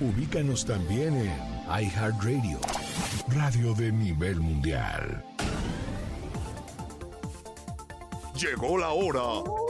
Ubícanos también en iHeartRadio, radio de nivel mundial. Llegó la hora.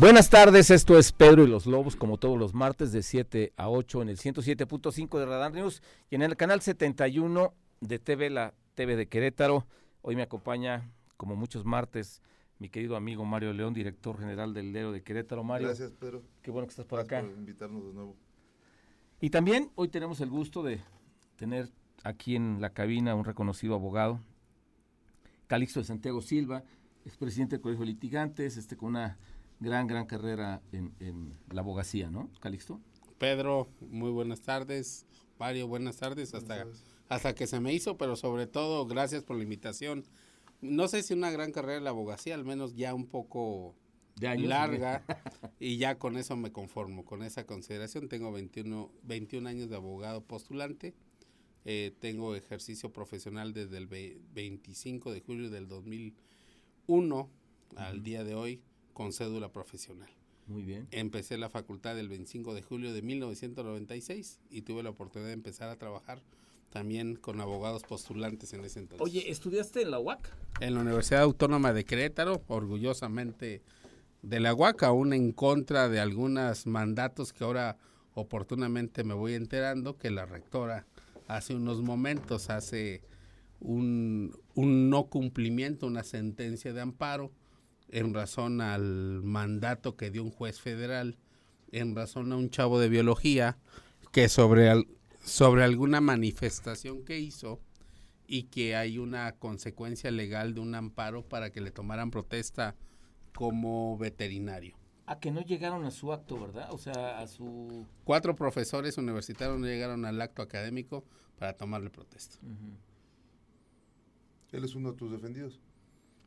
Buenas tardes, esto es Pedro y los Lobos, como todos los martes de 7 a 8 en el 107.5 de Radar News y en el canal 71 de TV, la TV de Querétaro. Hoy me acompaña, como muchos martes, mi querido amigo Mario León, director general del Lero de Querétaro. Mario. Gracias, Pedro. Qué bueno que estás por Gracias acá. por invitarnos de nuevo. Y también hoy tenemos el gusto de tener aquí en la cabina un reconocido abogado, Calixto de Santiago Silva, expresidente del Colegio de Litigantes, este, con una gran, gran carrera en, en la abogacía, ¿no, Calixto? Pedro, muy buenas tardes. Mario, buenas tardes. Hasta, hasta que se me hizo, pero sobre todo, gracias por la invitación. No sé si una gran carrera en la abogacía, al menos ya un poco De años. larga, y ya con eso me conformo, con esa consideración. Tengo 21, 21 años de abogado postulante. Eh, tengo ejercicio profesional desde el ve- 25 de julio del 2001 al día de hoy con cédula profesional. Muy bien. Empecé la facultad el 25 de julio de 1996 y tuve la oportunidad de empezar a trabajar también con abogados postulantes en ese entonces. Oye, ¿estudiaste en la UAC? En la Universidad Autónoma de Querétaro, orgullosamente de la UAC, aún en contra de algunos mandatos que ahora oportunamente me voy enterando que la rectora hace unos momentos hace un, un no cumplimiento, una sentencia de amparo en razón al mandato que dio un juez federal, en razón a un chavo de biología que sobre, al- sobre alguna manifestación que hizo y que hay una consecuencia legal de un amparo para que le tomaran protesta como veterinario. A que no llegaron a su acto, ¿verdad? O sea, a su... Cuatro profesores universitarios no llegaron al acto académico para tomarle protesta. Él es uno de tus defendidos,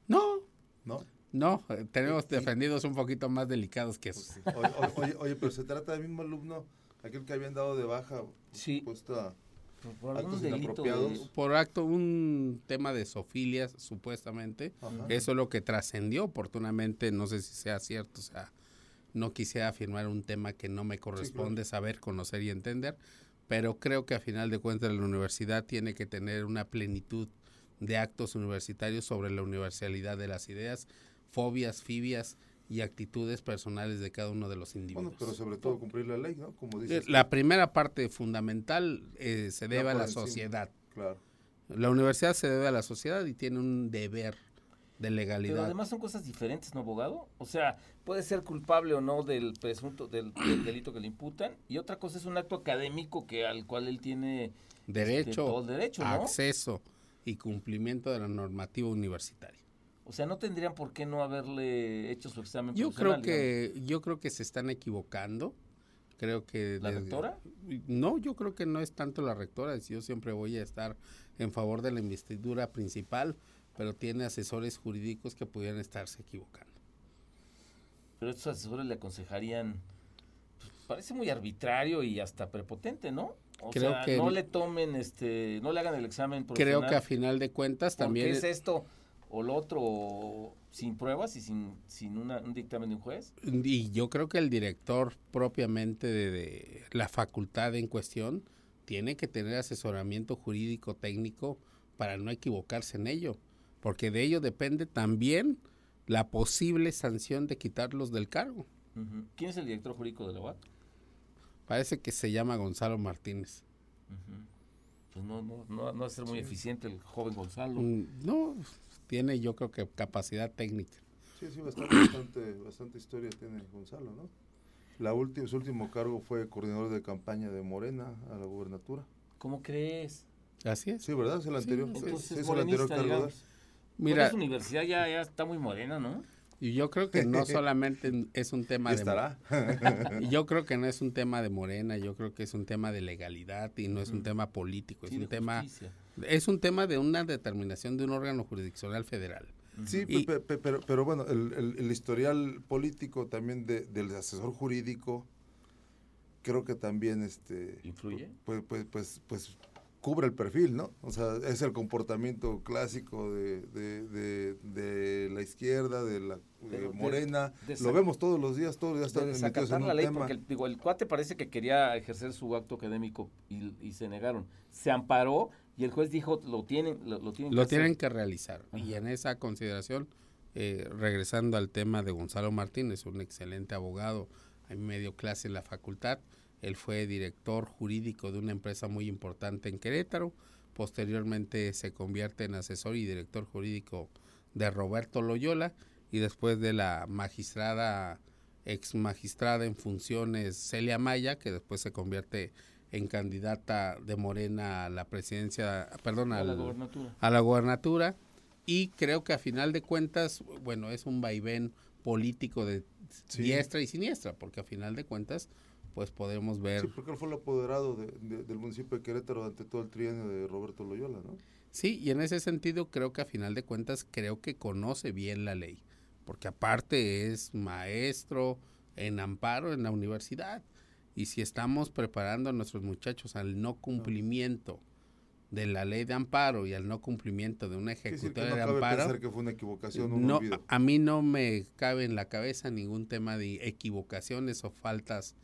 No, ¿no? No, eh, tenemos defendidos un poquito más delicados que esos. Oye, oye, oye, oye, pero se trata del mismo alumno, aquel que habían dado de baja, Sí. puesta Por Actos inapropiados. de- Por acto, un tema de sofilias, supuestamente. Ajá. Eso es lo que trascendió oportunamente, no sé si sea cierto, o sea, no quisiera afirmar un tema que no me corresponde saber, conocer y entender, pero creo que a final de cuentas la universidad tiene que tener una plenitud de actos universitarios sobre la universalidad de las ideas, fobias, fibias y actitudes personales de cada uno de los individuos. Bueno, pero sobre todo cumplir la ley, ¿no? Como Eh, dices. La primera parte fundamental eh, se debe a la encima. sociedad. Claro. La universidad se debe a la sociedad y tiene un deber de legalidad. Pero además son cosas diferentes, ¿no, abogado? O sea, puede ser culpable o no del presunto, del, del delito que le imputan, y otra cosa es un acto académico que al cual él tiene este, derecho, todo el derecho, ¿no? acceso y cumplimiento de la normativa universitaria. O sea, no tendrían por qué no haberle hecho su examen Yo creo que yo creo que se están equivocando. Creo que ¿La desde- rectora? No, yo creo que no es tanto la rectora. Yo siempre voy a estar en favor de la investidura principal, pero tiene asesores jurídicos que pudieran estarse equivocando. Pero estos asesores le aconsejarían, pues, parece muy arbitrario y hasta prepotente, ¿no? O Creo sea, que no le tomen, este, no le hagan el examen Creo que a final de cuentas ¿Por también qué es esto o lo otro sin pruebas y sin, sin una- un dictamen de un juez? Y yo creo que el director propiamente de, de la facultad en cuestión tiene que tener asesoramiento jurídico técnico para no equivocarse en ello, porque de ello depende también la posible sanción de quitarlos del cargo. ¿Quién es el director jurídico de la UAC? Parece que se llama Gonzalo Martínez. Pues no, no, no, no va a ser muy eficiente el joven Gonzalo. Mm, No, tiene yo creo que capacidad técnica. Sí, sí, bastante, bastante, bastante historia tiene Gonzalo, ¿no? La última, su último cargo fue coordinador de campaña de Morena a la gubernatura. ¿Cómo crees? Así es. Sí, ¿verdad? Es el anterior. sí, Entonces sí, es es el anterior morenista, cargo. de. Mira, universidad ya, ya está muy morena, ¿no? y yo creo que no solamente es un tema Y de estará. Y Yo creo que no es un tema de Morena, yo creo que es un tema de legalidad y no es un tema político, es Sí, de un tema justicia. Es un tema de una determinación de un órgano jurisdiccional federal. Sí, Y- pe- pe- pero, pero bueno, el, el- el historial político también de- del asesor jurídico, creo que también este ¿Influye? pues, pues, pues, pues cubre el perfil, ¿no? O sea, es el comportamiento clásico de, de, de- de la izquierda, de la de Pero de- morena. de Lo vemos todos los días, todos los días están metidos en la un ley, tema. porque el, digo, el cuate parece que quería ejercer su acto académico y, y se negaron. Se amparó y el juez dijo, lo tienen, lo, lo tienen Lo que hacer". tienen que realizar. Y en esa consideración, eh, regresando al tema de Gonzalo Martínez, un excelente abogado, a mí me dio clase en la facultad, él fue director jurídico de una empresa muy importante en Querétaro, posteriormente se convierte en asesor y director jurídico de Roberto Loyola y después de la magistrada, ex magistrada en funciones Celia Maya, que después se convierte en candidata de Morena a la presidencia, perdón, A la gobernatura. a la gobernatura y creo que a final de cuentas, bueno, es un vaivén político de Sí. diestra y siniestra, porque a final de cuentas, pues podemos ver, Sí, porque él fue el apoderado de- de- del municipio de Querétaro durante todo el trienio de Roberto Loyola, ¿no? sí, y en ese sentido creo que a final de cuentas creo que conoce bien la ley, porque aparte es maestro en amparo en la universidad, y si estamos preparando a nuestros muchachos al no cumplimiento de la ley de amparo y al no cumplimiento de una no de amparo, que fue una equivocación, un no, olvido. a, a mí no me cabe en la cabeza ningún tema de equivocaciones o faltas.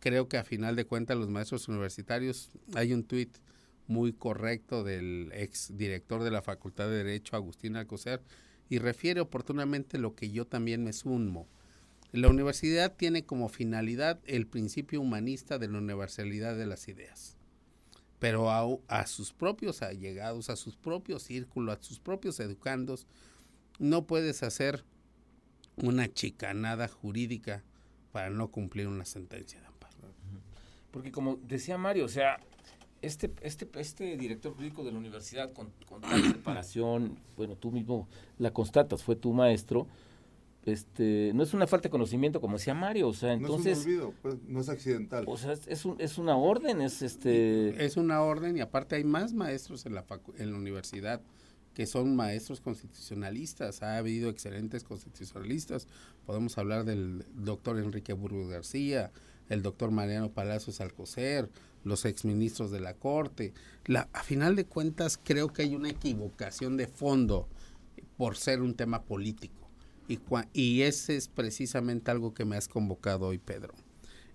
Creo que a final de cuentas los maestros universitarios, hay un tuit muy correcto del ex director de la Facultad de Derecho, Agustín Alcocer, y refiere oportunamente lo que yo también me sumo. La universidad tiene como finalidad el principio humanista de la universalidad de las ideas pero a, sus propios allegados, a sus propios círculos, a sus propios educandos, no puedes hacer una chicanada jurídica para no cumplir una sentencia de amparo. Porque como decía Mario, o sea, este, este, este director jurídico de la universidad con, con tal preparación, bueno, tú mismo la constatas, fue tu maestro, este, no es una falta de conocimiento, como decía Mario, o sea, no entonces, es un olvido, pues, no es accidental. o sea, es, es un- es una orden, es este... Es una orden y aparte hay más maestros en la, facu- en la universidad que son maestros constitucionalistas. Ha habido excelentes constitucionalistas. Podemos hablar del doctor Enrique Burgos García, el doctor Mariano Palacios Alcocer, los exministros de la Corte. La, a final de cuentas, creo que hay una equivocación de fondo por ser un tema político. Y, y ese es precisamente algo que me has convocado hoy, Pedro.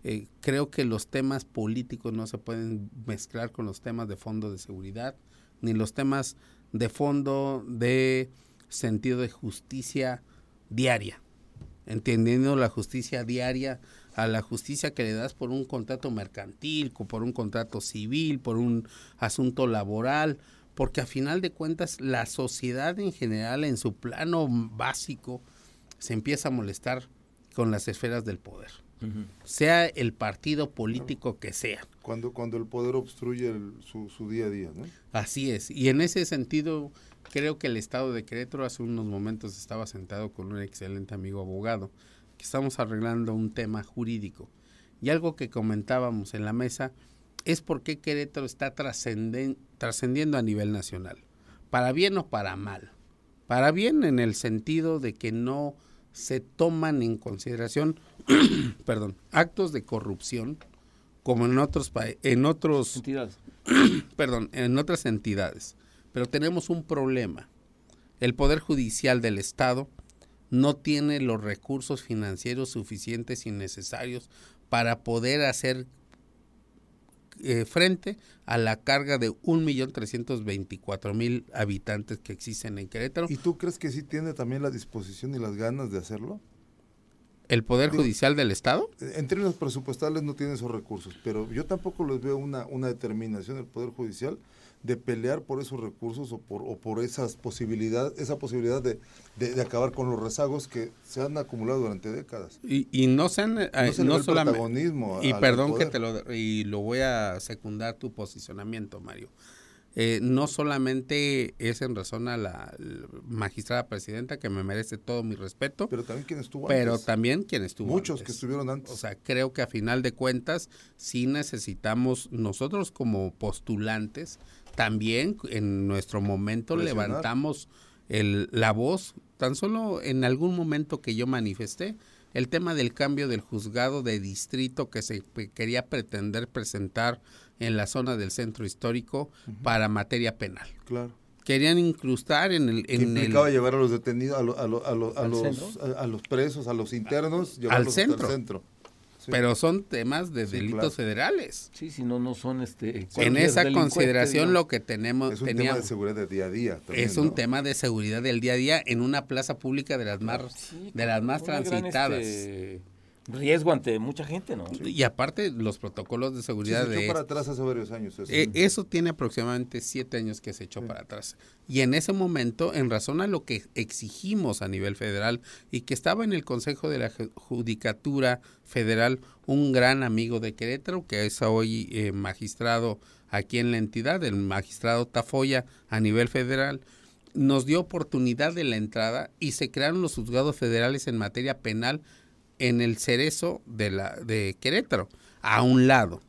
Eh, creo que los temas políticos no se pueden mezclar con los temas de fondo de seguridad, ni los temas de fondo de sentido de justicia diaria, entendiendo la justicia diaria a la justicia que le das por un contrato mercantil, por un contrato civil, por un asunto laboral, porque a final de cuentas la sociedad en general en su plano básico se empieza a molestar con las esferas del poder, sea el partido político que sea. Cuando, cuando el poder obstruye el- su, su día a día, ¿no? Así es. Y en ese sentido, creo que el Estado de Querétaro hace unos momentos estaba sentado con un excelente amigo abogado, que estamos arreglando un tema jurídico. Y algo que comentábamos en la mesa es por qué Querétaro está trascendiendo a nivel nacional. Para bien o para mal. Para bien en el sentido de que no se toman en consideración, perdón, actos de corrupción como en otros en otros entidades. perdón, en otras entidades. Pero tenemos un problema. El Poder Judicial del Estado no tiene los recursos financieros suficientes y necesarios para poder hacer eh, frente a la carga de 1.324.000 habitantes que existen en Querétaro. ¿Y tú crees que sí tiene también la disposición y las ganas de hacerlo? ¿El Poder Judicial del Estado? En términos presupuestales no tiene esos recursos, pero yo tampoco les veo una, una determinación del Poder Judicial de pelear por esos recursos o por, o por esas posibilidad, esa posibilidad de, de, acabar con los rezagos que se han acumulado durante décadas. Y, y no se han, no, eh, no solamente y perdón que te lo y lo voy a secundar tu posicionamiento, Mario. Eh, no solamente es en razón a la, magistrada presidenta, que me merece todo mi respeto. Pero también quien estuvo Pero también quien estuvo Muchos que estuvieron antes. O sea, creo que a final de cuentas sí necesitamos nosotros como postulantes, también en nuestro momento levantamos el, la voz, tan solo en algún momento que yo manifesté, el tema del cambio del juzgado de distrito que se quería pretender presentar en la zona del centro histórico para materia penal. Claro. Querían incrustar en el... En implicaba llevar a los detenidos, a, los, a los presos, a los internos, al centro. centro. Pero son temas de delitos federales. Sí, si no, no son este... En esa consideración lo que tenemos... Es un tema de seguridad del día a día. es un tema de seguridad del día a día en una plaza pública de las más, de las más transitadas. Este, riesgo ante mucha gente, ¿no? Y aparte los protocolos de seguridad se echó para atrás hace varios años. Eso. Eh, eso tiene aproximadamente siete años que se echó para atrás. Y en ese momento, en razón a lo que exigimos a nivel federal y que estaba en el Consejo de la Judicatura Federal un gran amigo de Querétaro, que es hoy eh, magistrado aquí en la entidad, el magistrado Tafoya a nivel federal, nos dio oportunidad de la entrada y se crearon los juzgados federales en materia penal en el cerezo de, la, de Querétaro, a un lado.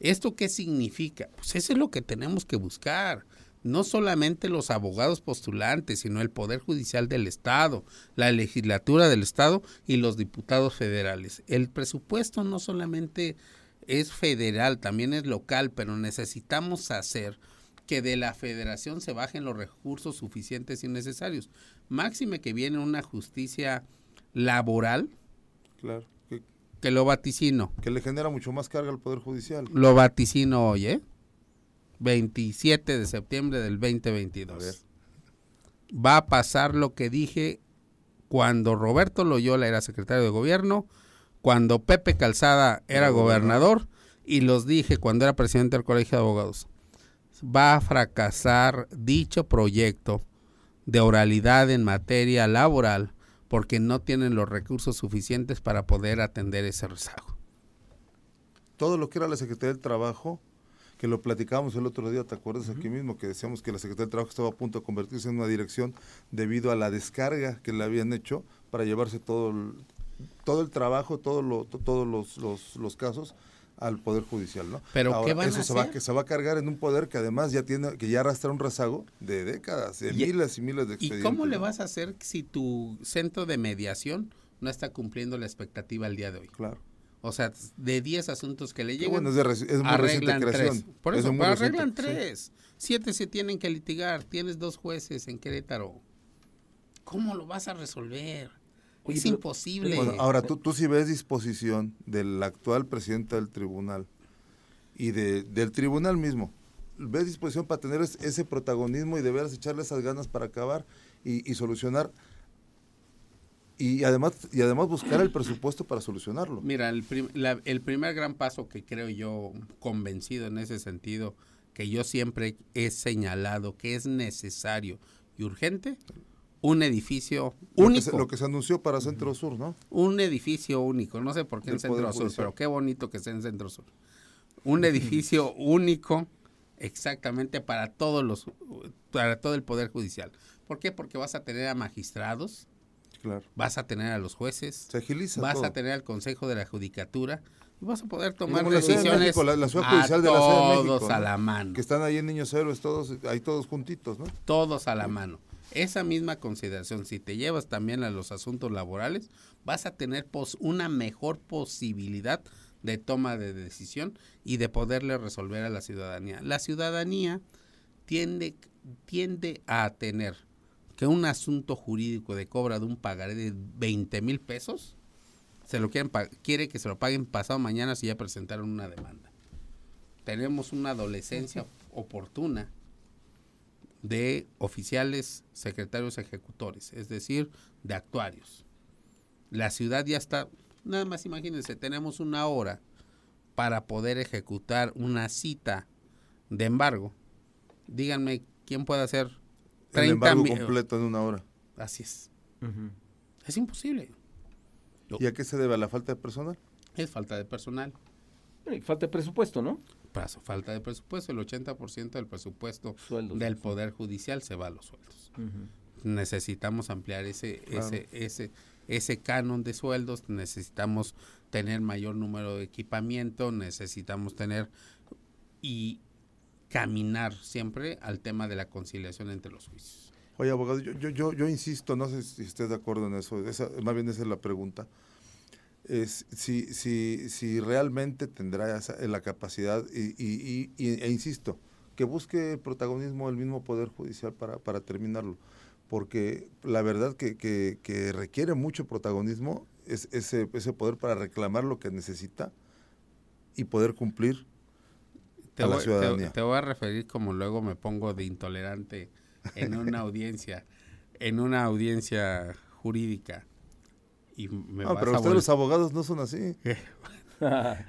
¿Esto qué significa? Pues eso es lo que tenemos que buscar. No solamente los abogados postulantes, sino el Poder Judicial del Estado, la legislatura del Estado y los diputados federales. El presupuesto no solamente es federal, también es local, pero necesitamos hacer que de la federación se bajen los recursos suficientes y necesarios. Máxime que viene una justicia laboral, Claro. Que, lo vaticino. Que le genera mucho más carga al Poder Judicial. Lo vaticino hoy, ¿eh? 27 de septiembre del 2022. Va a pasar lo que dije cuando Roberto Loyola era secretario de gobierno, cuando Pepe Calzada era gobernador y los dije cuando era presidente del Colegio de Abogados. Va a fracasar dicho proyecto de oralidad en materia laboral porque no tienen los recursos suficientes para poder atender ese rezago. Todo lo que era la Secretaría del Trabajo, que lo platicábamos el otro día, ¿te acuerdas aquí mismo? Que decíamos que la Secretaría del Trabajo estaba a punto de convertirse en una dirección debido a la descarga que le habían hecho para llevarse todo el, todo el trabajo, todo lo, todos los, los, los casos al poder judicial, ¿no? Pero qué van eso a se va que se va a cargar en un poder que además ya tiene que ya arrastra un rezago de décadas, de miles y miles de expedientes. ¿Y cómo le vas a hacer si tu centro de mediación no está cumpliendo la expectativa al día de hoy? Claro. O sea, de 10 asuntos que le llegan, bueno, es, de, es muy arreglan tres. Por eso, arreglan tres. Siete se tienen que litigar. Tienes dos jueces en Querétaro. ¿Cómo lo vas a resolver? Es imposible. Bueno, ahora tú, tú sí ves disposición del actual presidente del tribunal y de, del tribunal mismo. ¿Ves disposición para tener ese protagonismo y de veras echarle esas ganas para acabar y, solucionar? Y además, y además buscar el presupuesto para solucionarlo. Mira, el, el primer gran paso que creo yo convencido en ese sentido, que yo siempre he señalado que es necesario y urgente, un edificio único. Lo que, se, anunció para Centro Sur, ¿no? Un edificio único, no sé por qué en Centro Sur, pero qué bonito que sea en Centro Sur. Un edificio único exactamente para todos los para todo el poder judicial. ¿Por qué? Porque vas a tener a magistrados, claro. vas a tener a los jueces, se agiliza vas a tener al Consejo de la Judicatura y vas a poder tomar decisiones la, la, judicial de la todos a la mano. Que están ahí en Niños Héroes todos ahí todos juntitos, ¿no? Todos a la mano. Esa misma consideración, si te llevas también a los asuntos laborales, vas a tener una mejor posibilidad de toma de decisión y de poderle resolver a la ciudadanía. La ciudadanía tiende, tiende a tener que un asunto jurídico de cobra de un pagaré de 20 mil pesos, se lo quieren quiere que se lo paguen pasado mañana si ya presentaron una demanda. tenemos una adolescencia oportuna de oficiales, secretarios ejecutores, es decir, de actuarios. La ciudad ya está, nada más imagínense, tenemos una hora para poder ejecutar una cita de embargo. Díganme, ¿quién puede hacer 30 El embargo completo en una hora. Así es. Es imposible. ¿Y a qué se debe? ¿A la falta de personal? Es falta de personal. Y Falta de presupuesto, ¿no? Paso, falta de presupuesto. El 80% del presupuesto Sueldos. del Poder Judicial se va a los sueldos. Necesitamos ampliar ese, Claro. ese, ese, ese canon de sueldos, necesitamos tener mayor número de equipamiento, necesitamos tener y caminar siempre al tema de la conciliación entre los juicios. Oye, abogado, yo, yo, yo, yo insisto, no sé si estés de acuerdo en eso, esa, más bien esa es la pregunta. Es, si, si, si realmente tendrá esa- la capacidad, y, y- y- e insisto, que busque el protagonismo del mismo Poder Judicial para, para terminarlo. Porque la verdad que, que- que requiere mucho protagonismo es ese, ese poder para reclamar lo que necesita y poder cumplir Te a la voy, te- ciudadanía. te voy a referir como luego me pongo de intolerante en una audiencia, en una audiencia jurídica. Y me No, vas pero ustedes vol- los abogados no son así.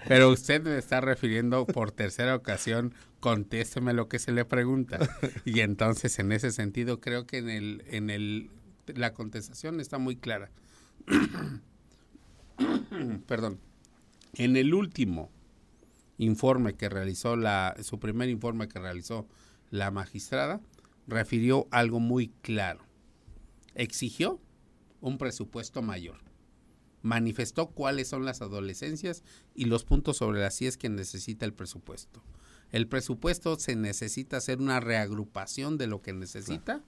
Pero usted me está refiriendo por tercera ocasión, contésteme lo que se le pregunta. Y entonces, en ese sentido, creo que en el, en el, la contestación está muy clara. Perdón. En el último informe que realizó la, su primer informe que realizó la magistrada, refirió algo muy claro. Exigió un presupuesto mayor manifestó cuáles son las adolescencias y los puntos sobre las IES que necesita el presupuesto. El presupuesto se necesita hacer una reagrupación de lo que necesita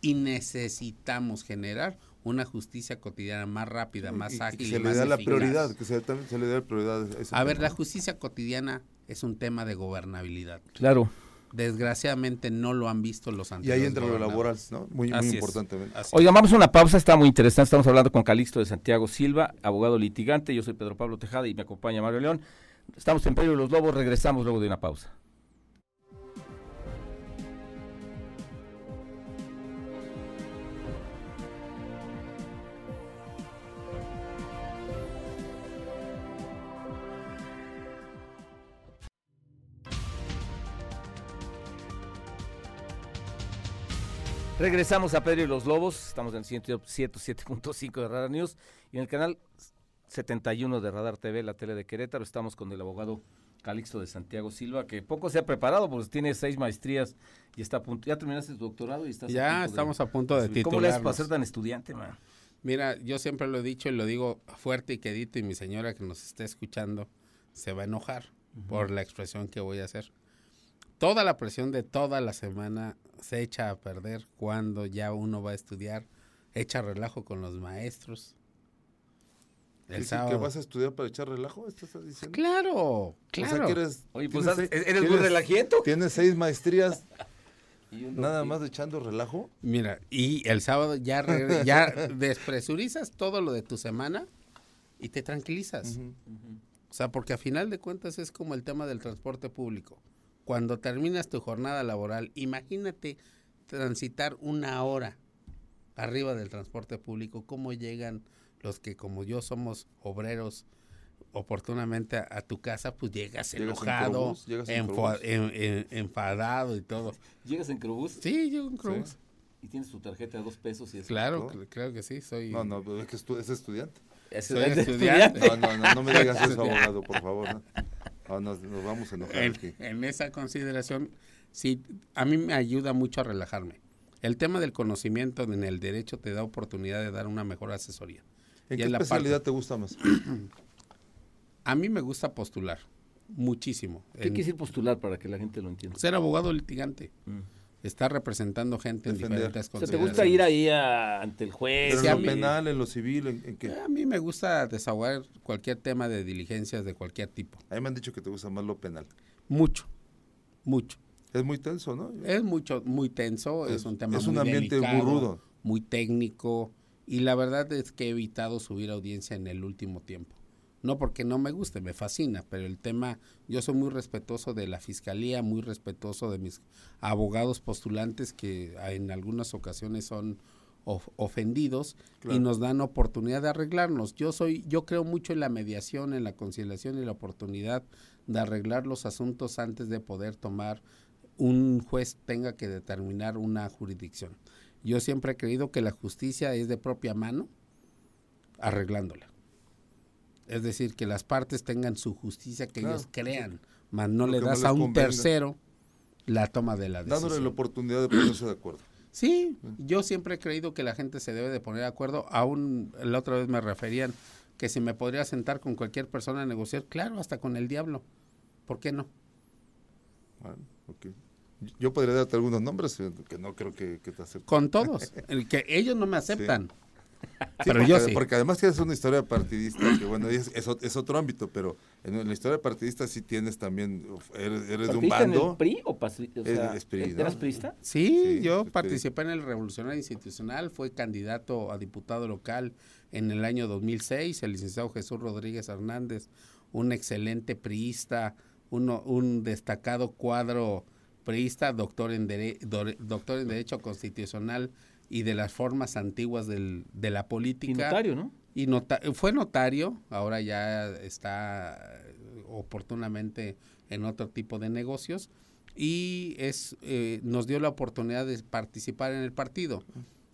y necesitamos generar una justicia cotidiana más rápida, más Y- y ágil y, se le más da la prioridad, que se, también se le dé la prioridad. a ese A ver, la justicia cotidiana es un tema de gobernabilidad. Claro. Desgraciadamente no lo han visto los Y anteriores ahí entra lo laboral. ¿no? Muy. Así Oigan, vamos a una pausa, está muy interesante. Estamos hablando con Calixto de Santiago Silva, abogado litigante. Yo soy Pedro Pablo Tejada y me acompaña Mario León. Estamos en Pedro y los Lobos, regresamos luego de una pausa. Regresamos a Pedro y los Lobos, estamos en el 107.5 de Radar News y en el canal 71 de Radar TV, la tele de Querétaro. Estamos con el abogado Calixto de Santiago Silva, que poco se ha preparado, porque tiene seis maestrías y está a punto. ¿Ya terminaste tu doctorado? y estás a Ya de- estamos a punto de ¿Cómo le haces para ser tan estudiante, man? Mira, yo siempre lo he dicho y lo digo fuerte y quedito y mi señora que nos esté escuchando se va a enojar por la expresión que voy a hacer. Toda la presión de toda la semana se echa a perder cuando ya uno va a estudiar, echa relajo con los maestros. El Dice sábado. que vas a estudiar para echar relajo? ¿Esto estás diciendo? Claro, O sea, claro. eres, Oye, pues tienes haz- seis- eres muy relajiento. Tienes seis maestrías, Y uno- nada más echando relajo. Mira, y el sábado ya despresurizas todo lo de tu semana y te tranquilizas. O sea, porque a final de cuentas es como el tema del transporte público. Cuando terminas tu jornada laboral, imagínate transitar una hora arriba del transporte público, cómo llegan los que como yo somos obreros oportunamente a, a tu casa, pues llegas, Llegas en enojado, llegas en enfadado y todo. Llegas en Crobús Sí, yo en Crobús. y tienes tu tarjeta de dos pesos y es Claro, ¿no? cl- creo que sí, soy... No, no, pero es que estu- es estudiante. es Soy de estudiante. No, no, no, no me digas eso, Estudiante. abogado, por favor. No, No, nos, nos vamos a enojar en, aquí. en esa consideración, sí, a mí me ayuda mucho a relajarme. El tema del conocimiento en el derecho te da oportunidad de dar una mejor asesoría. ¿En Y qué es la especialidad parte- te gusta más? A mí me gusta postular muchísimo. ¿Qué En quiere decir postular para que la gente lo entienda? ser abogado litigante, Mm. Estar representando gente en Defender. diferentes O sea, ¿te gusta ir ahí a- ante el juez? Pero en lo mí- penal, en lo civil, en, en qué? A mí me gusta desahogar cualquier tema de diligencias de cualquier tipo. A mí me han dicho que te gusta más lo penal. Mucho, mucho. Es muy tenso, ¿no? Es mucho, muy tenso, es, Es- un tema es un muy ambiente delicado, muy rudo. muy técnico y la verdad es que he evitado subir audiencia en el último tiempo No porque no me guste, me fascina, pero el tema, yo soy muy respetuoso de la fiscalía, muy respetuoso de mis abogados postulantes que en algunas ocasiones son ofendidos y nos dan oportunidad de arreglarnos. Yo soy, yo creo mucho en la mediación, en la conciliación y la oportunidad de arreglar los asuntos antes de poder tomar un juez tenga que determinar una jurisdicción. Yo siempre he creído que la justicia es de propia mano arreglándola. Es decir, que las partes tengan su justicia que ellos crean, mas no le das a un tercero la toma de la decisión. Dándole la oportunidad de ponerse de acuerdo. Sí, yo siempre he creído que la gente se debe de poner de acuerdo. Aún la otra vez me referían que si me podría sentar con cualquier persona a negociar, claro, hasta con el diablo. ¿Por qué no? Bueno, ok. Yo podría darte algunos nombres eh, que no creo que, te acepten. Con todos. el que ellos no me aceptan. pero porque, yo sí. Porque además tienes una historia partidista que, bueno, es, es, otro ámbito, pero en la historia partidista sí tienes también, eres, de un bando. en el PRI o, o sea, ¿Eras priista? Sí, yo participé en el Revolucionario Institucional, fue candidato a diputado local en el año 2006, el licenciado Jesús Rodríguez Hernández, un excelente priista, uno, un destacado cuadro priista, doctor en, doctor en Derecho Constitucional y de las formas antiguas del, de la política. Y notario, ¿no? Y fue notario, ahora ya está oportunamente en otro tipo de negocios y es eh, nos dio la oportunidad de participar en el partido.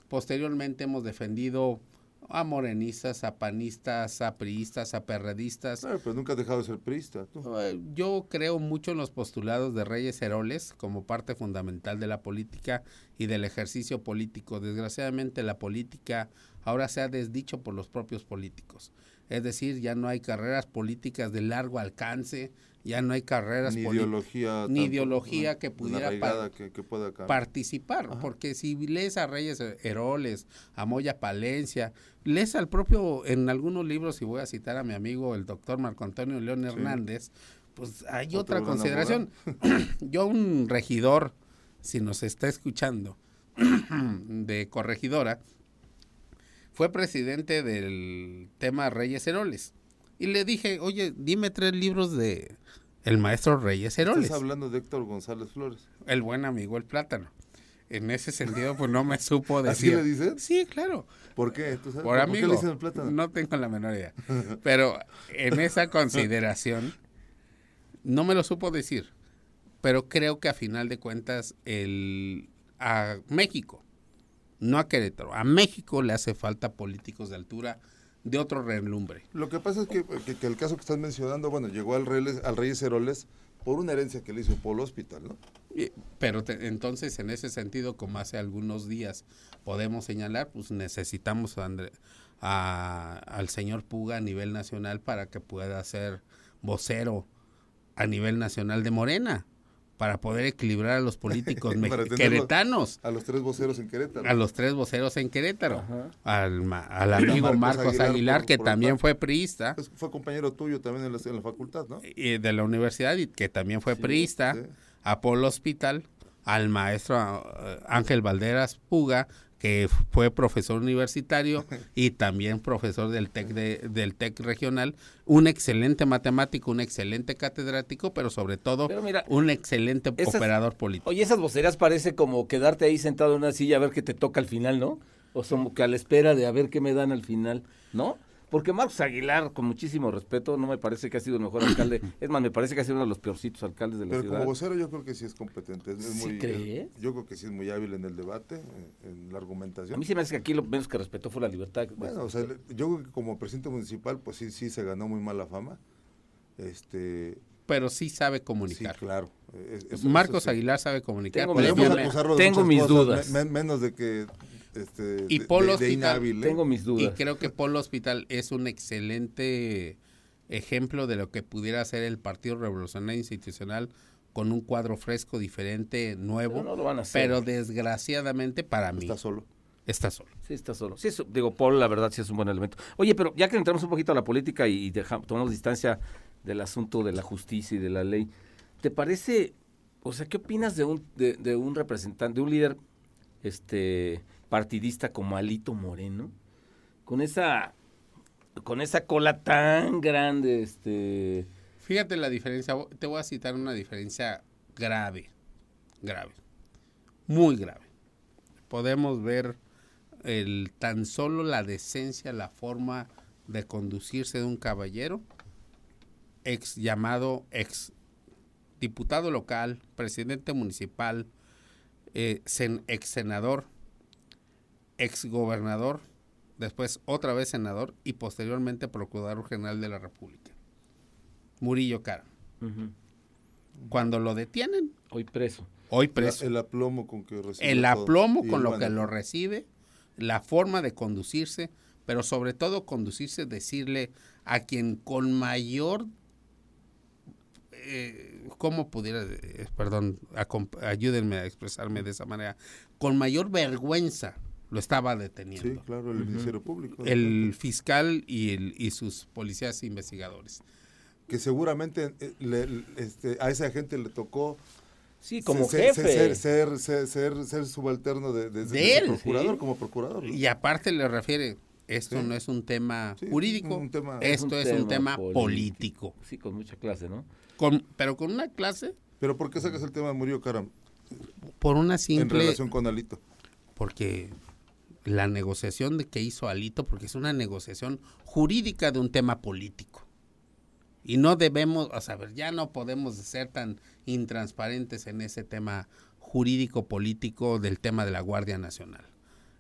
Posteriormente hemos defendido a morenistas, a panistas, a priistas, a perredistas. pero nunca has dejado de ser priista. Eh, yo creo mucho en los postulados de Reyes Heroles como parte fundamental de la política y del ejercicio político. Desgraciadamente la política ahora se ha desdicho por los propios políticos. Es decir, ya no hay carreras políticas de largo alcance, ya no hay carreras ni ideología, ni ideología que pudiera participar, porque si lees a Reyes Heroles, a Moya Palencia, lees al propio, en algunos libros, y voy a citar a mi amigo el doctor Marco Antonio León Hernández, pues hay otra consideración. Yo un regidor, si nos está escuchando, de corregidora, fue presidente del tema Reyes Heroles. Y le dije, oye, dime tres libros de el maestro Reyes Heroles. Estás hablando de Héctor González Flores. El buen amigo, el plátano. En ese sentido, pues no me supo decir. ¿Así le dices? Sí, claro. ¿Por qué? Por, amigo. qué le dicen el plátano? No tengo la menor idea. Pero en esa consideración, no me lo supo decir. Pero creo que a final de cuentas, el, a México, no a Querétaro, a México le hace falta políticos de altura de otro relumbre. Lo que pasa es que, el caso que estás mencionando, bueno, llegó al, Reyes, al Reyes Heroles por una herencia que le hizo Polo Hospital, ¿no? pero entonces, en ese sentido, como hace algunos días podemos señalar, pues necesitamos a, al señor Puga a nivel nacional para que pueda ser vocero a nivel nacional de Morena para poder equilibrar a los políticos queretanos. A los tres voceros en Querétaro. A los tres voceros en Querétaro. Al, al, amigo Marcos, Aguilar, que también fue priista. fue compañero tuyo también en la, facultad, ¿no? Y de la universidad, y que también fue priista. A Polo Hospital, al maestro eh, Ángel Valderas Puga, que fue profesor universitario y también profesor del TEC, del TEC regional, un excelente matemático, un excelente catedrático, pero sobre todo un excelente operador político. Oye, esas vocerías parece como quedarte ahí sentado en una silla a ver qué te toca al final, ¿no? O como que a la espera de a ver qué me dan al final, ¿no? Porque Marcos Aguilar, con muchísimo respeto, no me parece que ha sido el mejor alcalde. Es más, me parece que ha sido uno de los peorcitos alcaldes de la ciudad. Pero como vocero yo creo que sí es competente. Es muy, yo creo que sí es muy hábil en el debate, en la argumentación. A mí sí me hace que aquí lo menos que respetó fue la libertad. Bueno, o sea, yo creo que como presidente municipal, pues sí, sí se ganó muy mala fama. Este, pero sí sabe comunicar. Sí, claro. Marcos Aguilar sabe comunicar. Tengo, mis dudas. menos de que este, y Polo Hospital, ¿eh? tengo mis dudas. Y creo que Polo Hospital es un excelente ejemplo de lo que pudiera hacer el Partido Revolucionario Institucional con un cuadro fresco, diferente, nuevo. Pero, desgraciadamente para mí. Está solo. Está solo. Sí, está solo. Sí, digo, Polo, la verdad, sí es un buen elemento. Oye, pero ya que entramos un poquito a la política y dejamos, tomamos distancia del asunto de la justicia y de la ley, ¿te parece, o sea, qué opinas de un, de, de un representante, de un líder este partidista como Alito Moreno, con esa con esa cola tan grande, este... Fíjate la diferencia, te voy a citar una diferencia grave, grave, muy grave. Podemos ver el tan solo la decencia, la forma de conducirse de un caballero, ex llamado ex diputado local, presidente municipal, eh, ex senador, ex gobernador, después otra vez senador y posteriormente procurador general de la República. Murillo Cara. Cuando lo detienen. Hoy preso. Hoy preso. el aplomo con que recibe. El aplomo con lo que lo recibe, la forma de conducirse, pero sobre todo conducirse, decirle a quien con mayor eh, ¿cómo pudiera, eh, perdón, ayúdenme a expresarme de esa manera, con mayor vergüenza lo estaba deteniendo. Sí, claro, el Ministerio Público. El fiscal y, el, y sus policías investigadores. Que seguramente eh, este, a esa gente le tocó Sí, como jefe. Ser, ser, ser, subalterno de, de, procurador, como procurador. Y aparte le refiere, esto no es un tema jurídico, esto es un tema, político. Sí, con mucha clase, ¿no? pero con una clase. ¿Pero por qué sacas el tema de Murillo Caram? Por una simple... En relación con Alito. Porque la negociación de que hizo Alito, porque es una negociación jurídica de un tema político. Y no debemos, a saber, ya no podemos ser tan intransparentes en ese tema jurídico político del tema de la Guardia Nacional.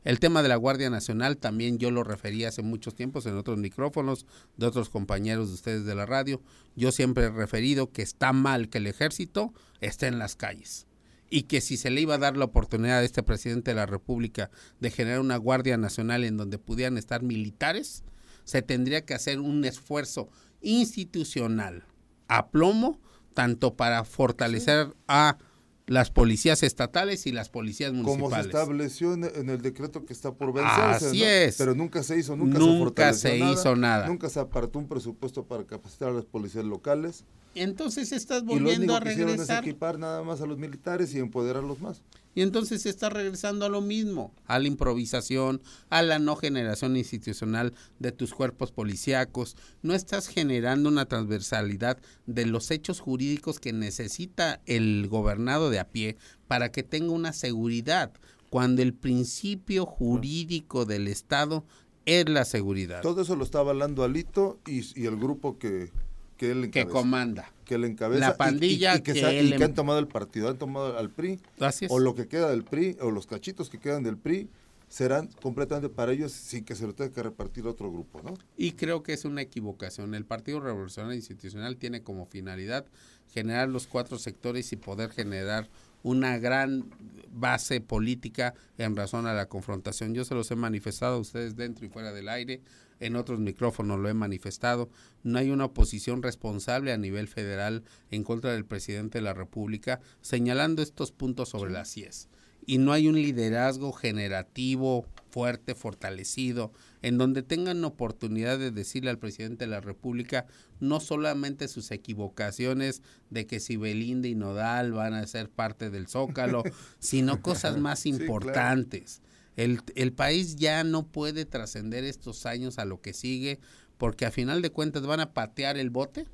El tema de la Guardia Nacional también yo lo referí hace muchos tiempos en otros micrófonos de otros compañeros de ustedes de la radio. Yo siempre he referido que está mal que el ejército esté en las calles y que si se le iba a dar la oportunidad a este presidente de la República de generar una Guardia Nacional en donde pudieran estar militares, se tendría que hacer un esfuerzo institucional a plomo, tanto para fortalecer a las policías estatales y las policías municipales. Como se estableció en el decreto que está por vencerse. Así es. Pero nunca se hizo, nunca, nunca se, hizo nada. Nunca se apartó un presupuesto para capacitar a las policías locales. Entonces estás volviendo a regresar. Que equipar nada más a los militares y empoderarlos más. Y entonces está regresando a lo mismo, a la improvisación, a la no generación institucional de tus cuerpos policíacos. No estás generando una transversalidad de los hechos jurídicos que necesita el gobernado de a pie para que tenga una seguridad, cuando el principio jurídico del Estado es la seguridad. Todo eso lo está avalando Alito y, y el grupo que, que comanda. Que le encabeza. La pandilla y, que, han tomado el partido, han tomado al PRI. O lo que queda del PRI, o los cachitos que quedan del PRI, serán completamente para ellos sin que se lo tenga que repartir otro grupo, ¿no? Y creo que es una equivocación. El Partido Revolucionario Institucional tiene como finalidad generar los cuatro sectores y poder generar una gran base política en razón a la confrontación. Yo se los he manifestado a ustedes dentro y fuera del aire en otros micrófonos lo he manifestado, no hay una oposición responsable a nivel federal en contra del presidente de la República señalando estos puntos sobre las CIES. Y no hay un liderazgo generativo, fuerte, fortalecido, en donde tengan oportunidad de decirle al presidente de la República no solamente sus equivocaciones de que si Belinda y Nodal van a ser parte del Zócalo, sino cosas más importantes. El, el país ya no puede trascender estos años a lo que sigue porque a final de cuentas van a patear el bote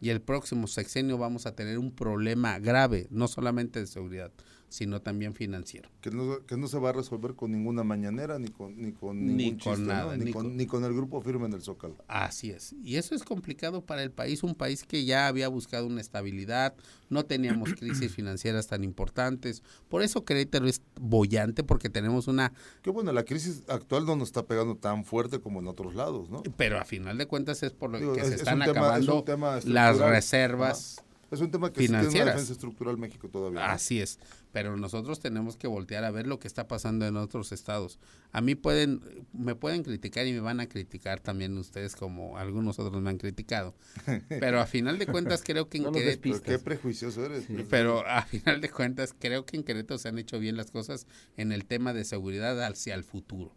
y el próximo sexenio vamos a tener un problema grave, no solamente de seguridad, sino también financiero. Que no, que no se va a resolver con ninguna mañanera, ni con, ni con ni con nada, ni, con, ni, con, el grupo firme en el Zócalo. Así es. Y eso es complicado para el país, un país que ya había buscado una estabilidad, no teníamos crisis financieras tan importantes. Por eso Querétaro es bollante, porque tenemos una... Qué bueno, la crisis actual no nos está pegando tan fuerte como en otros lados, ¿no? Pero a final de cuentas es por lo que se están acabando las reservas. Es un tema que tiene una defensa estructural México todavía. Así es, pero nosotros tenemos que voltear a ver lo que está pasando en otros estados. A mí pueden, me pueden criticar y me van a criticar también ustedes como algunos otros me han criticado. Pero a final de cuentas creo que en Querétaro... Qué prejuicioso eres. Pero a final de cuentas creo que en Querétaro se han hecho bien las cosas en el tema de seguridad hacia el futuro.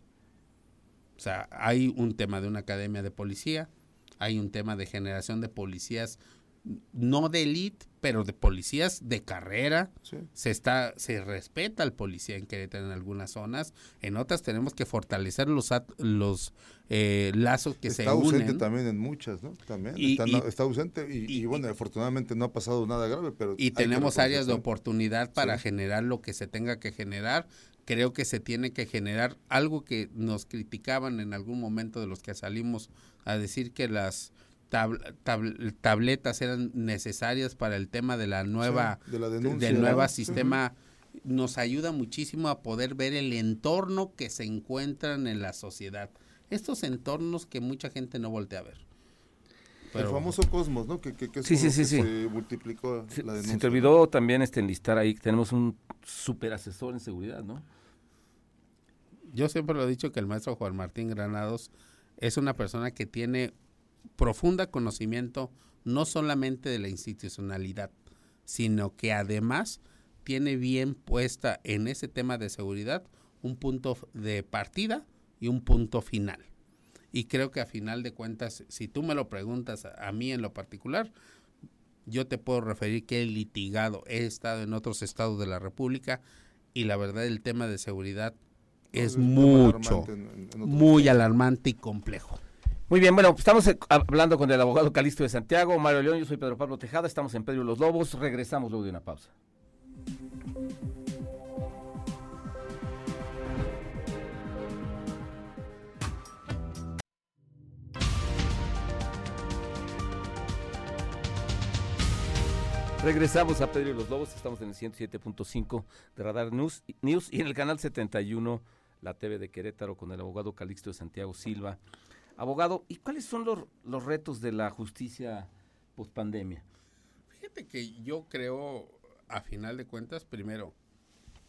O sea, hay un tema de una academia de policía, hay un tema de generación de policías no de élite, pero de policías de carrera. Se está se respeta al policía en Querétaro en algunas zonas, en otras tenemos que fortalecer los los eh, lazos que se unen. Está ausente también en muchas, ¿no? También está, ausente y, bueno, afortunadamente no ha pasado nada grave, pero y tenemos áreas de oportunidad para generar lo que se tenga que generar. Creo que se tiene que generar algo que nos criticaban en algún momento de los que salimos a decir que las tabletas eran necesarias para el tema de la nueva del nuevo sistema nos ayuda muchísimo a poder ver el entorno que se encuentran en la sociedad estos entornos que mucha gente no voltea a ver el famoso Cosmos, ¿no? Que, sí, sí, sí, se multiplicó la denuncia. Se te olvidó también este enlistar ahí, tenemos un super asesor en seguridad, ¿no? Yo siempre lo he dicho que el maestro Juan Martín Granados es una persona que tiene profunda conocimiento no solamente de la institucionalidad, sino que además tiene bien puesta en ese tema de seguridad un punto de partida y un punto final. Y creo que a final de cuentas, si tú me lo preguntas a, mí en lo particular, yo te puedo referir que he litigado, he estado en otros estados de la República y la verdad el tema de seguridad es, mucho, muy alarmante y complejo. Muy bien, bueno, estamos eh, hablando con el abogado Calixto de Santiago, Mario León, yo soy Pedro Pablo Tejada, estamos en Pedro y los Lobos, regresamos luego de una pausa. Regresamos a Pedro y los Lobos, estamos en el 107.5 de Radar News, News y en el canal 71, la TV de Querétaro, con el abogado Calixto de Santiago Silva. Abogado, ¿y cuáles son los, los retos de la justicia post pandemia? Fíjate que yo creo, a final de cuentas, primero,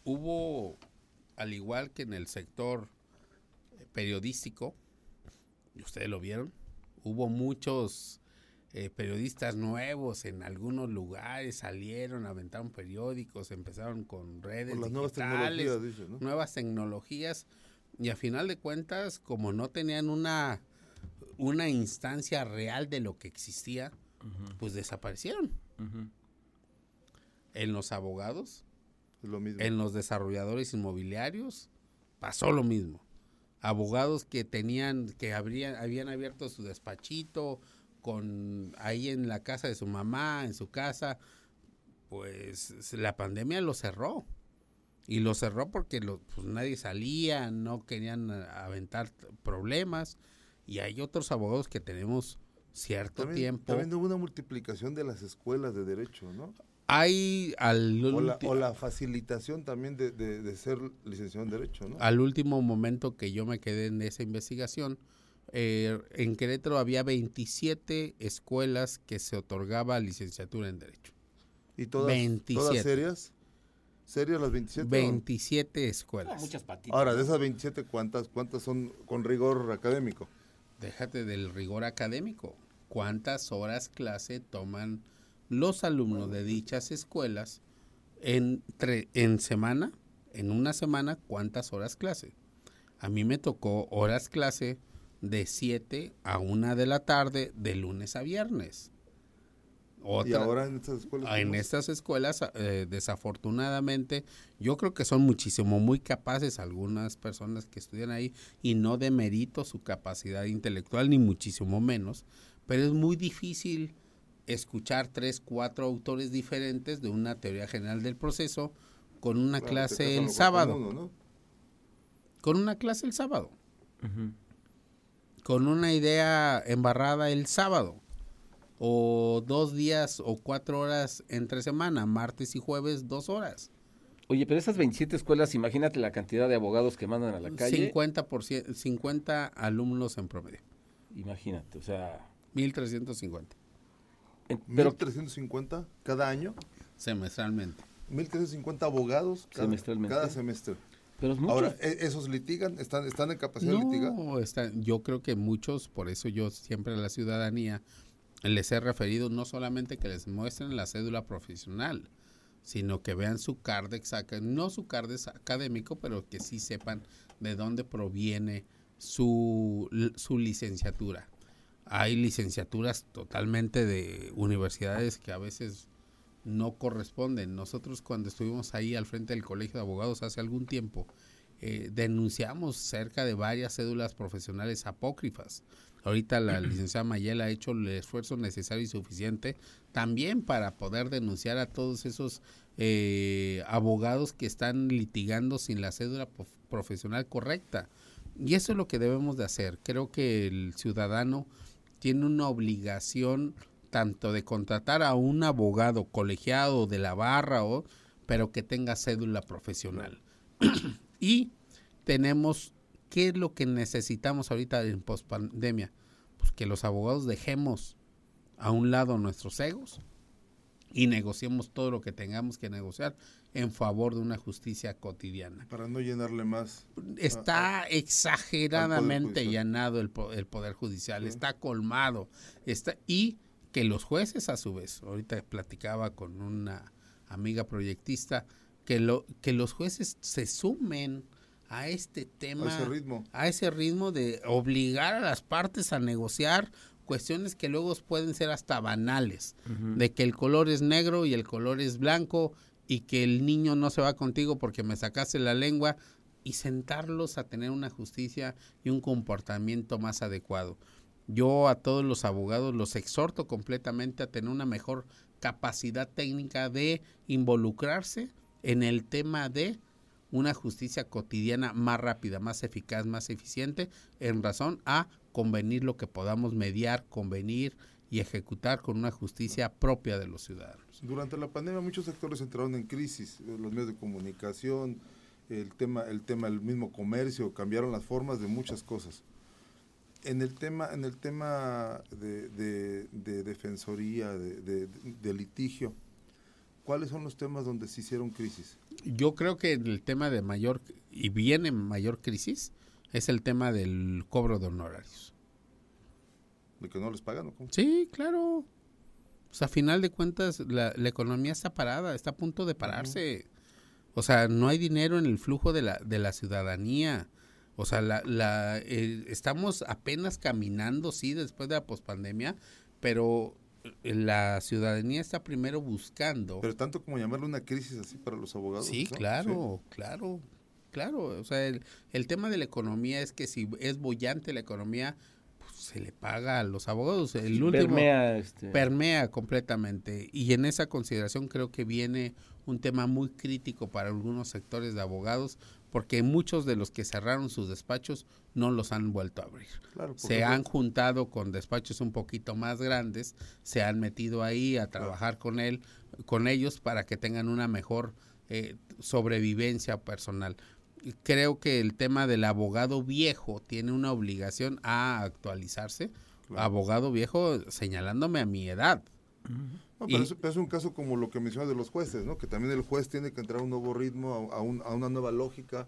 hubo, al igual que en el sector periodístico, y ustedes lo vieron, hubo muchos eh, periodistas nuevos en algunos lugares, salieron, aventaron periódicos, empezaron con redes las nuevas tecnologías, nuevas tecnologías, y a final de cuentas, como no tenían una una instancia real de lo que existía, pues desaparecieron. En los abogados, en los desarrolladores inmobiliarios, pasó lo mismo. Abogados que tenían, que habrían, habían abierto su despachito con ahí en la casa de su mamá, en su casa, pues la pandemia lo cerró. Y lo cerró porque pues, nadie salía, no querían aventar problemas y hay otros abogados que tenemos cierto tiempo. También hubo una multiplicación de las escuelas de derecho, ¿no? Hay al o la, facilitación también de, ser licenciado en derecho, ¿no? Al último momento que yo me quedé en esa investigación, eh, en Querétaro había 27 escuelas que se otorgaba licenciatura en derecho. ¿Y todas, todas serias? ¿Serias las 27? 27 escuelas. muchas Ahora, de esas 27, ¿cuántas, ¿cuántas son con rigor académico? Déjate del rigor académico. ¿Cuántas horas clase toman los alumnos de dichas escuelas en, en semana? En una semana, ¿cuántas horas clase? A mí me tocó horas clase de 7 a 1 de la tarde de lunes a viernes. Y ahora en estas escuelas. Ah, en estas escuelas, eh, desafortunadamente, yo creo que son muchísimo muy capaces algunas personas que estudian ahí y no demerito su capacidad intelectual ni muchísimo menos, pero es muy difícil escuchar tres, cuatro autores diferentes de una teoría general del proceso con una clase el sábado. Con una clase el sábado. Con una idea embarrada el sábado o dos días o cuatro horas entre semana, martes y jueves, dos horas. Oye, pero esas 27 escuelas, imagínate la cantidad de abogados que mandan a la calle. 50, por 50 alumnos en promedio. Imagínate, o sea... 1.350. Pero, ¿1.350 cada año? Semestralmente. 1.350 abogados cada, Semestralmente. cada semestre. Pero es Ahora, ¿e-, ¿esos litigan? ¿Están, están en capacidad de litigar? No, yo creo que muchos, por eso yo siempre a la ciudadanía les he referido no solamente que les muestren la cédula profesional, sino que vean su cardex, no su cardex académico, pero que sí sepan de dónde proviene su, su licenciatura. hay licenciaturas totalmente de universidades que a veces no corresponden. Nosotros cuando estuvimos ahí al frente del Colegio de Abogados hace algún tiempo, eh, denunciamos cerca de varias cédulas profesionales apócrifas. Ahorita la licenciada Mayela ha hecho el esfuerzo necesario y suficiente también para poder denunciar a todos esos eh, abogados que están litigando sin la cédula profesional correcta. Y eso es lo que debemos de hacer. Creo que el ciudadano tiene una obligación tanto de contratar a un abogado colegiado de la barra o pero que tenga cédula profesional. y tenemos qué es lo que necesitamos ahorita en pospandemia, pues que los abogados dejemos a un lado nuestros egos y negociemos todo lo que tengamos que negociar en favor de una justicia cotidiana. Para no llenarle más. Está exageradamente llenado el, el, Poder Judicial, está colmado. Está, y que los jueces a su vez, ahorita platicaba con una amiga proyectista, que, lo, que los jueces se sumen a este tema, a ese ritmo, a ese ritmo de obligar a las partes a negociar cuestiones que luego pueden ser hasta banales, de que el color es negro y el color es blanco y que el niño no se va contigo porque me sacaste la lengua y sentarlos a tener una justicia y un comportamiento más adecuado. Yo a todos los abogados los exhorto completamente a tener una mejor capacidad técnica de involucrarse en el tema de una justicia cotidiana más rápida, más eficaz, más eficiente, en razón a convenir lo que podamos mediar, convenir y ejecutar con una justicia propia de los ciudadanos. Durante la pandemia muchos sectores entraron en crisis, eh, los medios de comunicación, el tema, el tema del mismo comercio, cambiaron las formas de muchas cosas en el tema, en el tema de, defensoría, de, litigio, ¿cuáles son los temas donde se hicieron crisis? Yo creo que el tema de mayor, y viene mayor crisis, es el tema del cobro de honorarios. ¿De que no les pagan o cómo? Sí, claro. O sea, a final de cuentas, la, economía está parada, está a punto de pararse. O sea, no hay dinero en el flujo de la, de la ciudadanía. O sea, la, la, eh, estamos apenas caminando, sí, después de la pospandemia, pero la ciudadanía está primero buscando. Pero tanto como llamarlo una crisis así para los abogados. Sí, claro, claro, claro. O sea, el, el, tema de la economía es que si es bollante la economía, pues se le paga a los abogados. El último permea, este... permea completamente. Y en esa consideración creo que viene un tema muy crítico para algunos sectores de abogados, porque muchos de los que cerraron sus despachos no los han vuelto a abrir. se han juntado con despachos un poquito más grandes, se han metido ahí a trabajar con él, con ellos para que tengan una mejor eh, sobrevivencia personal. Creo que el tema del abogado viejo tiene una obligación a actualizarse. Abogado viejo señalándome a mi edad. Pero, es, un caso como lo que mencionas de los jueces, ¿no? Que también el juez tiene que entrar a un nuevo ritmo, a, una nueva lógica.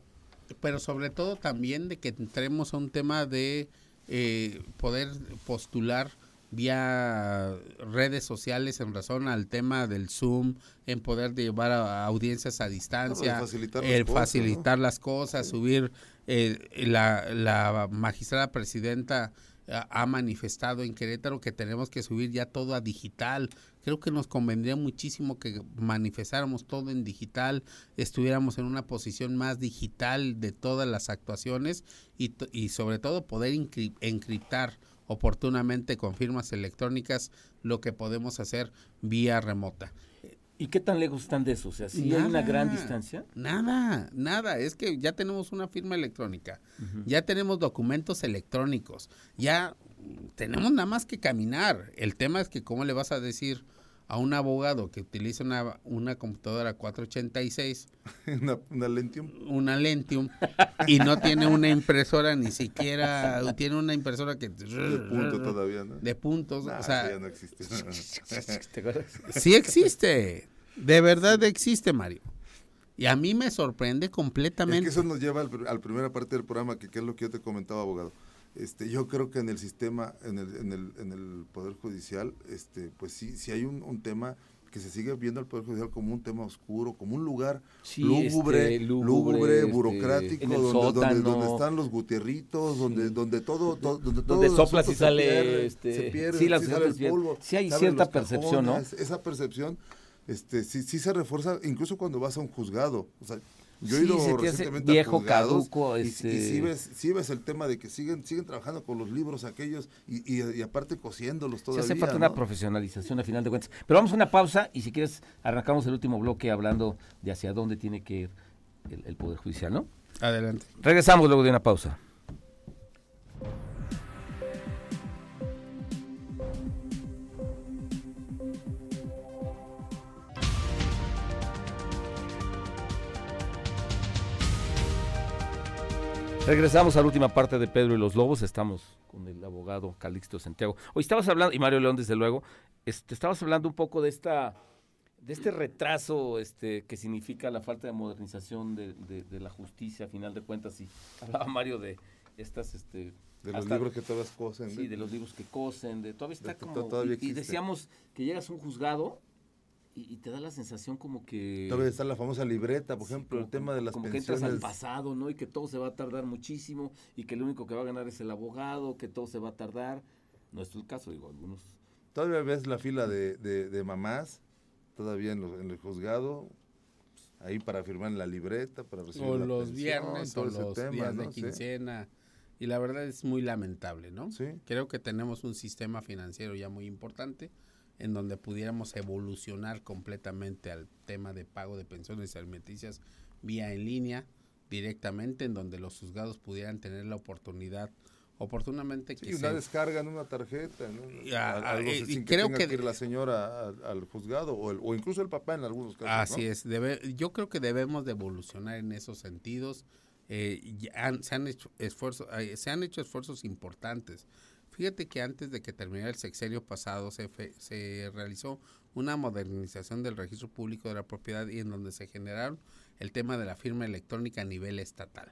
Pero sobre todo también de que entremos a un tema de eh, poder postular vía redes sociales en razón al tema del Zoom, en poder llevar a, audiencias a distancia, el facilitar, las, cosas, subir eh, la, la magistrada presidenta ha manifestado en Querétaro que tenemos que subir ya todo a digital. Creo que nos convendría muchísimo que manifestáramos todo en digital, estuviéramos en una posición más digital de todas las actuaciones y, y sobre todo poder encriptar oportunamente con firmas electrónicas lo que podemos hacer vía remota. ¿Y qué tan lejos están de eso? O sea, si hay una gran distancia. Nada, nada. Es que ya tenemos una firma electrónica, ya tenemos documentos electrónicos, ya tenemos nada más que caminar. El tema es que cómo le vas a decir a un abogado que utiliza una, una computadora 486, una, una Lentium, una Lentium y no tiene una impresora ni siquiera tiene una impresora que de punto todavía, ¿no? De puntos, o sea, ya no existe. sí existe. De verdad existe, Mario. Y a mí me sorprende completamente. Es que eso nos lleva al, a la primera parte del programa, que, que es lo que yo te comentaba, abogado. Este, yo creo que en el sistema, en el, en el, en el Poder Judicial, este, pues sí, sí hay un, un tema que se sigue viendo al Poder Judicial como un tema oscuro, como un lugar Sí, lúgubre, este, lúgubre, lúgubre, este, burocrático, donde, donde, donde están los gutierritos, donde, donde todo, to- donde todo Donde el soplas y asunto se sale, pierde, este, se pierde, sí, las sí sale el polvo, sí hay cierta percepción, ¿no? Esa percepción, este, sí, sí se refuerza incluso cuando vas a un juzgado, o sea, yo he Sí, ido se recientemente viejo, a caduco, y, y este- sí ves, sí ves el tema de que siguen, siguen trabajando con los libros aquellos y, y, y aparte cosiéndolos Se todavía. hace falta ¿no? una profesionalización a final de cuentas. Pero vamos a una pausa y si quieres arrancamos el último bloque hablando de hacia dónde tiene que ir el, el Poder Judicial, ¿no? Adelante. Regresamos luego de una pausa. Regresamos a la última parte de Pedro y los Lobos. Estamos con el abogado Calixto Santiago. Hoy estabas hablando, y Mario León, desde luego, este, estabas hablando un poco de esta de este retraso este, que significa la falta de modernización de, de- de la justicia, a final de cuentas, y hablaba Mario de estas... Este, De los hasta- libros que todavía cosen. Sí, de los libros que cosen, de todavía está De- como... todavía y- y, decíamos que llegas a un juzgado y, y te da la sensación como que... Todavía está la famosa libreta, por Sí, ejemplo, como- el tema de las como que entras al pensiones. pasado, ¿no? Y que todo se va a tardar muchísimo y que lo único que va a ganar es el abogado, que todo se va a tardar. No es el caso, digo, algunos... Todavía ves la fila de, de- de mamás, todavía en, los- en el juzgado, ahí para firmar en la libreta, para recibir O la los pensión, viernes todo o ese los tema, días de ¿no? Sí. quincena. Y la verdad es muy lamentable, ¿no? Sí. Creo que tenemos un sistema financiero ya muy importante en donde pudiéramos evolucionar completamente al tema de pago de pensiones alimenticias vía en línea directamente, en donde los juzgados pudieran tener la oportunidad oportunamente que Sí, una se- descarga en una tarjeta, ¿no? Al- algo eh, sin y que creo tenga que que ir la señora al, al juzgado o, el- o incluso el papá en algunos casos. Así ¿no? es, debe, yo creo que debemos de evolucionar en esos sentidos. Eh, han- se, han hecho esfuerzos, eh, se han hecho esfuerzos importantes. Fíjate que antes de que terminara el sexenio pasado se, fe- se realizó una modernización del registro público de la propiedad y en donde se generaron el tema de la firma electrónica a nivel estatal.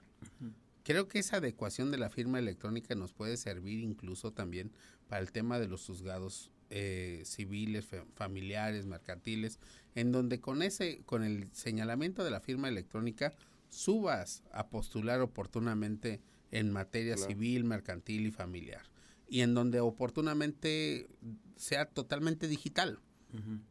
Creo que esa adecuación de la firma electrónica nos puede servir incluso también para el tema de los juzgados eh, civiles, fe- familiares, mercantiles, en donde con ese, con el señalamiento de la firma electrónica subas a postular oportunamente en materia Claro. civil, mercantil y familiar, y en donde oportunamente sea totalmente digital.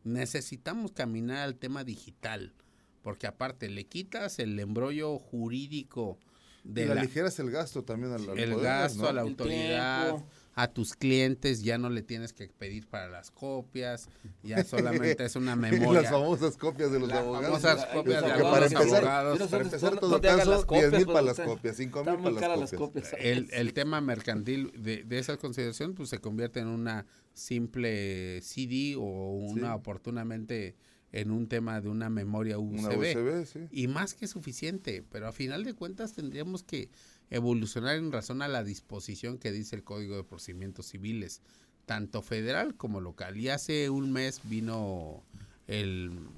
Necesitamos caminar al tema digital, porque aparte le quitas el embrollo jurídico de y la, la, ligeras el gasto también al, al el poder, gasto ¿no? a la El autoridad, tiempo. A tus clientes, ya no le tienes que pedir para las copias, ya solamente es una Y memoria. las famosas copias de los Las abogados. famosas copias de para algunos empezar, abogados. Para empezar, todo caso, copias, 10 mil para las copias, 5 Están mil para las las copias. copias. el, el tema mercantil de, de esa consideración pues se convierte en una simple CD o una Sí. oportunamente en un tema de una memoria USB. Una USB, sí. y más que suficiente, pero a final de cuentas tendríamos que evolucionar en razón a la disposición que dice el Código de Procedimientos Civiles, tanto federal como local. Y hace un mes vino el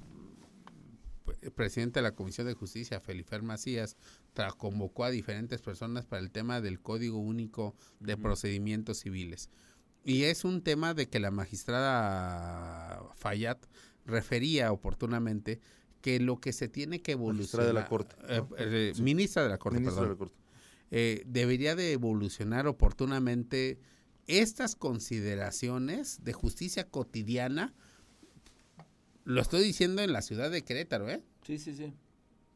presidente de la Comisión de Justicia, Felifer Macías, convocó a diferentes personas para el tema del Código Único de Procedimientos Civiles. Y es un tema de que la magistrada Fayad refería oportunamente que lo que se tiene que Magistrada evolucionar... de la Corte, eh, ¿no? eh, Ministra de la Corte, Ministro de perdón la Corte. Eh, debería de evolucionar oportunamente estas consideraciones de justicia cotidiana. Lo estoy diciendo en la ciudad de Querétaro, ¿eh? Sí, sí, sí.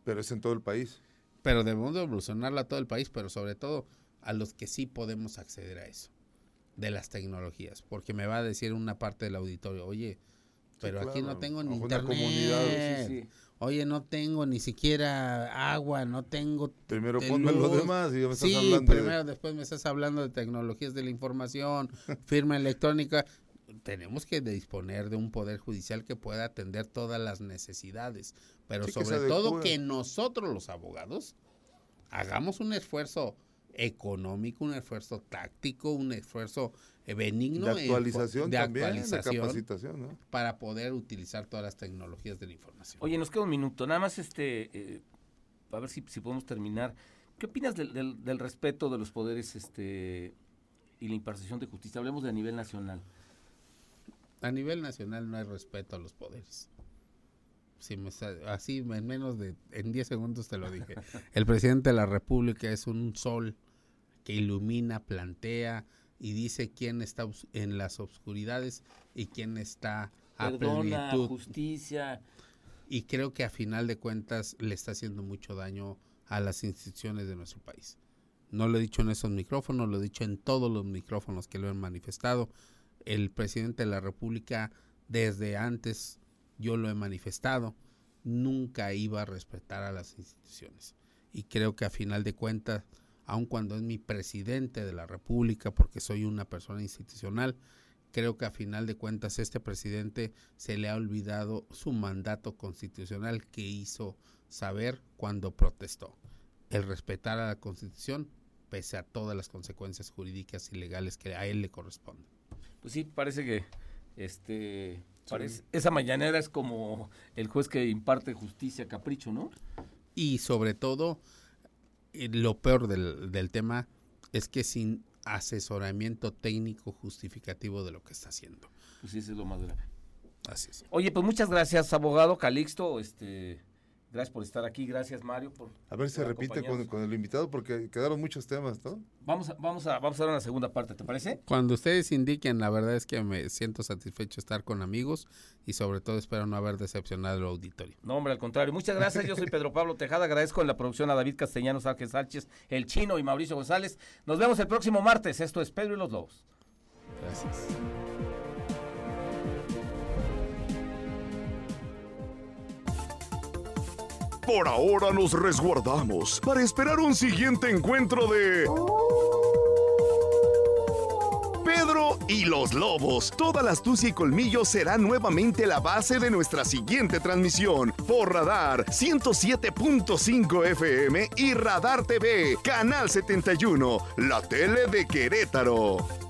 Pero es en todo el país. Pero debemos de evolucionarla a todo el país, pero sobre todo a los que sí podemos acceder a eso, de las tecnologías. Porque me va a decir una parte del auditorio, oye, pero aquí no tengo ni internet. comunidad, sí, sí. Oye, no tengo ni siquiera agua, no tengo Primero ponme lo luz. demás y ya me estás sí, hablando de- primero, después me estás hablando de tecnologías de la información, firma electrónica. Tenemos que disponer de un poder judicial que pueda atender todas las necesidades, pero Sí, que sobre todo que nosotros los abogados hagamos un esfuerzo económico, un esfuerzo táctico, un esfuerzo eh, benigno de fo- actualización de también, actualización de capacitación, ¿no? para poder utilizar todas las tecnologías de la información. Oye, nos queda un minuto. Nada más, este, eh, a ver si, si podemos terminar. ¿Qué opinas del, del- del respeto de los poderes este, y la impartición de justicia? Hablemos de a nivel nacional. A nivel nacional no hay respeto a los poderes. Si me así en menos de en 10 segundos te lo dije. El presidente de la República es un sol que ilumina, plantea y dice quién está en las obscuridades y quién está a Perdona, justicia. Y creo que a final de cuentas le está haciendo mucho daño a las instituciones de nuestro país. No lo he dicho en esos micrófonos, lo he dicho en todos los micrófonos que lo han manifestado. El presidente de la República, desde antes, yo lo he manifestado, nunca iba a respetar a las instituciones. Y creo que a final de cuentas, aun cuando es mi presidente de la República, porque soy una persona institucional, creo que a final de cuentas este presidente se le ha olvidado su mandato constitucional que hizo saber cuando protestó. El respetar a la constitución pese a todas las consecuencias jurídicas y legales que a él le corresponden. Pues sí, parece que este esa mañanera es como el juez que imparte justicia capricho, ¿no? Y sobre todo, eh, lo peor del, del tema es que sin asesoramiento técnico justificativo de lo que está haciendo. Pues sí, eso es lo más grave. Así es. Oye, pues muchas gracias, abogado Calixto. Este, Gracias por estar aquí, gracias Mario por A ver si se repite con, el invitado porque quedaron muchos temas, ¿no? Vamos a, vamos a vamos a dar una segunda parte, ¿te parece? Cuando ustedes indiquen, la verdad es que me siento satisfecho estar con amigos y sobre todo espero no haber decepcionado al auditorio. No, hombre, al contrario. Muchas gracias. Yo soy Pedro Pablo Tejada, agradezco en la producción a David Castellanos, Ángel Sánchez, El Chino y Mauricio González. Nos vemos el próximo martes. Esto es Pedro y los Lobos. Gracias. Por ahora nos resguardamos para esperar un siguiente encuentro de... Pedro y los lobos. Toda la astucia y colmillo será nuevamente la base de nuestra siguiente transmisión por Radar 107.5 FM y Radar TV, Canal 71, la tele de Querétaro.